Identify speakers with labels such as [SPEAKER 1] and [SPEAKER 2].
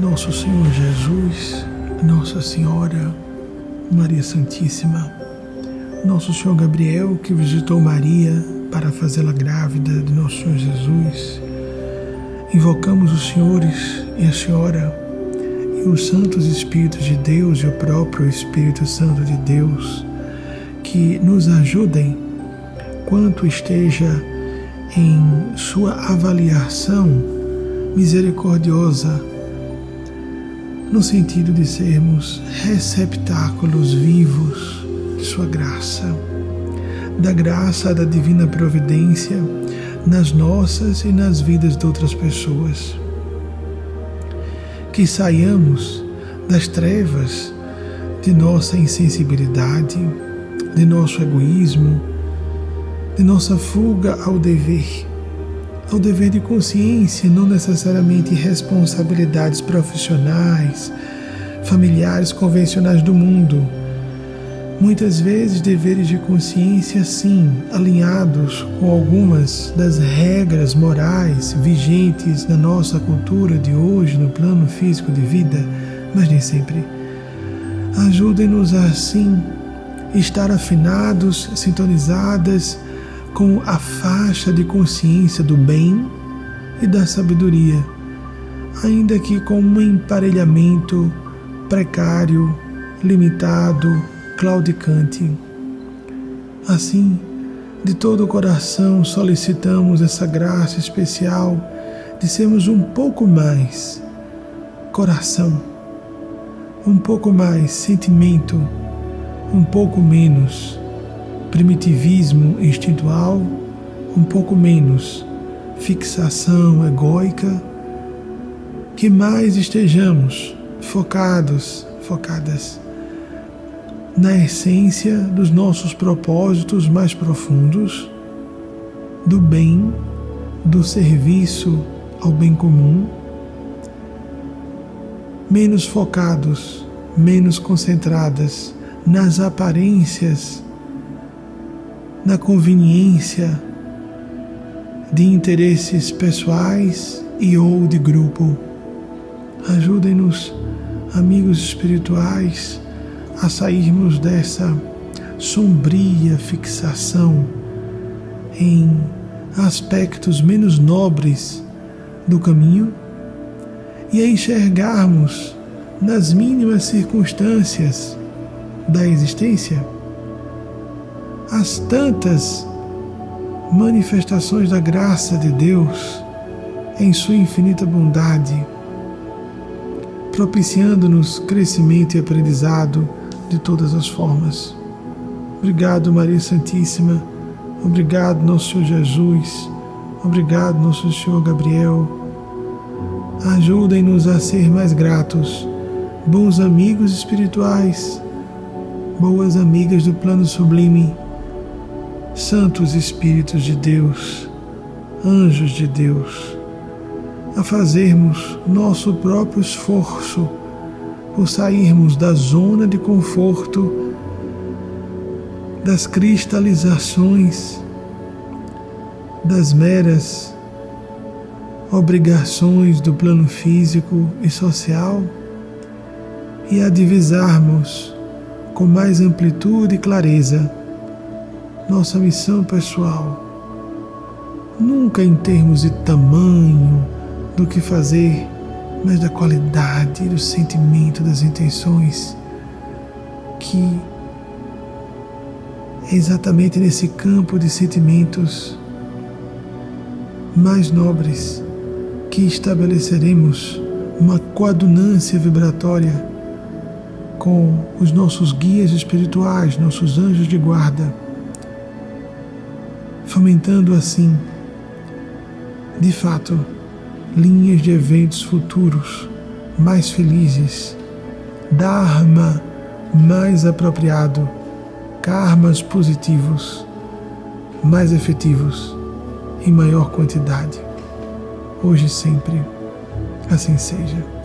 [SPEAKER 1] Nosso Senhor Jesus, Nossa Senhora, Maria Santíssima, Nosso Senhor Gabriel que visitou Maria para fazê-la grávida de Nosso Senhor Jesus, invocamos os senhores e a Senhora e os santos Espíritos de Deus e o próprio Espírito Santo de Deus que nos ajudem quanto esteja em sua avaliação misericordiosa, no sentido de sermos receptáculos vivos de Sua graça, da graça da divina providência nas nossas e nas vidas de outras pessoas. Que saiamos das trevas de nossa insensibilidade, de nosso egoísmo, de nossa fuga ao dever, ao dever de consciência, não necessariamente responsabilidades profissionais, familiares convencionais do mundo. Muitas vezes deveres de consciência, sim, alinhados com algumas das regras morais vigentes na nossa cultura de hoje, no plano físico de vida, mas nem sempre. Ajudem-nos assim estar afinados, sintonizadas com a faixa de consciência do bem e da sabedoria, ainda que com um emparelhamento precário, limitado, claudicante. Assim, de todo o coração solicitamos essa graça especial de sermos um pouco mais coração, um pouco mais sentimento, um pouco menos primitivismo instintual, um pouco menos fixação egóica, que mais estejamos focados, focadas na essência dos nossos propósitos mais profundos, do bem, do serviço ao bem comum, menos focados, menos concentradas nas aparências na conveniência de interesses pessoais e ou de grupo. Ajudem-nos, amigos espirituais, a sairmos dessa sombria fixação em aspectos menos nobres do caminho e a enxergarmos nas mínimas circunstâncias da existência as tantas manifestações da graça de Deus em Sua infinita bondade, propiciando-nos crescimento e aprendizado de todas as formas. Obrigado, Maria Santíssima. Obrigado, nosso Senhor Jesus. Obrigado, nosso Senhor Gabriel. Ajudem-nos a ser mais gratos, bons amigos espirituais, boas amigas do plano sublime santos Espíritos de Deus, anjos de Deus, a fazermos nosso próprio esforço por sairmos da zona de conforto, das cristalizações, das meras obrigações do plano físico e social e a divisarmos com mais amplitude e clareza nossa missão pessoal, nunca em termos de tamanho do que fazer, mas da qualidade do sentimento, das intenções, que é exatamente nesse campo de sentimentos mais nobres que estabeleceremos uma coadunância vibratória com os nossos guias espirituais, nossos anjos de guarda fomentando assim, de fato, linhas de eventos futuros mais felizes, Dharma mais apropriado, karmas positivos, mais efetivos, em maior quantidade, hoje e sempre. Assim seja.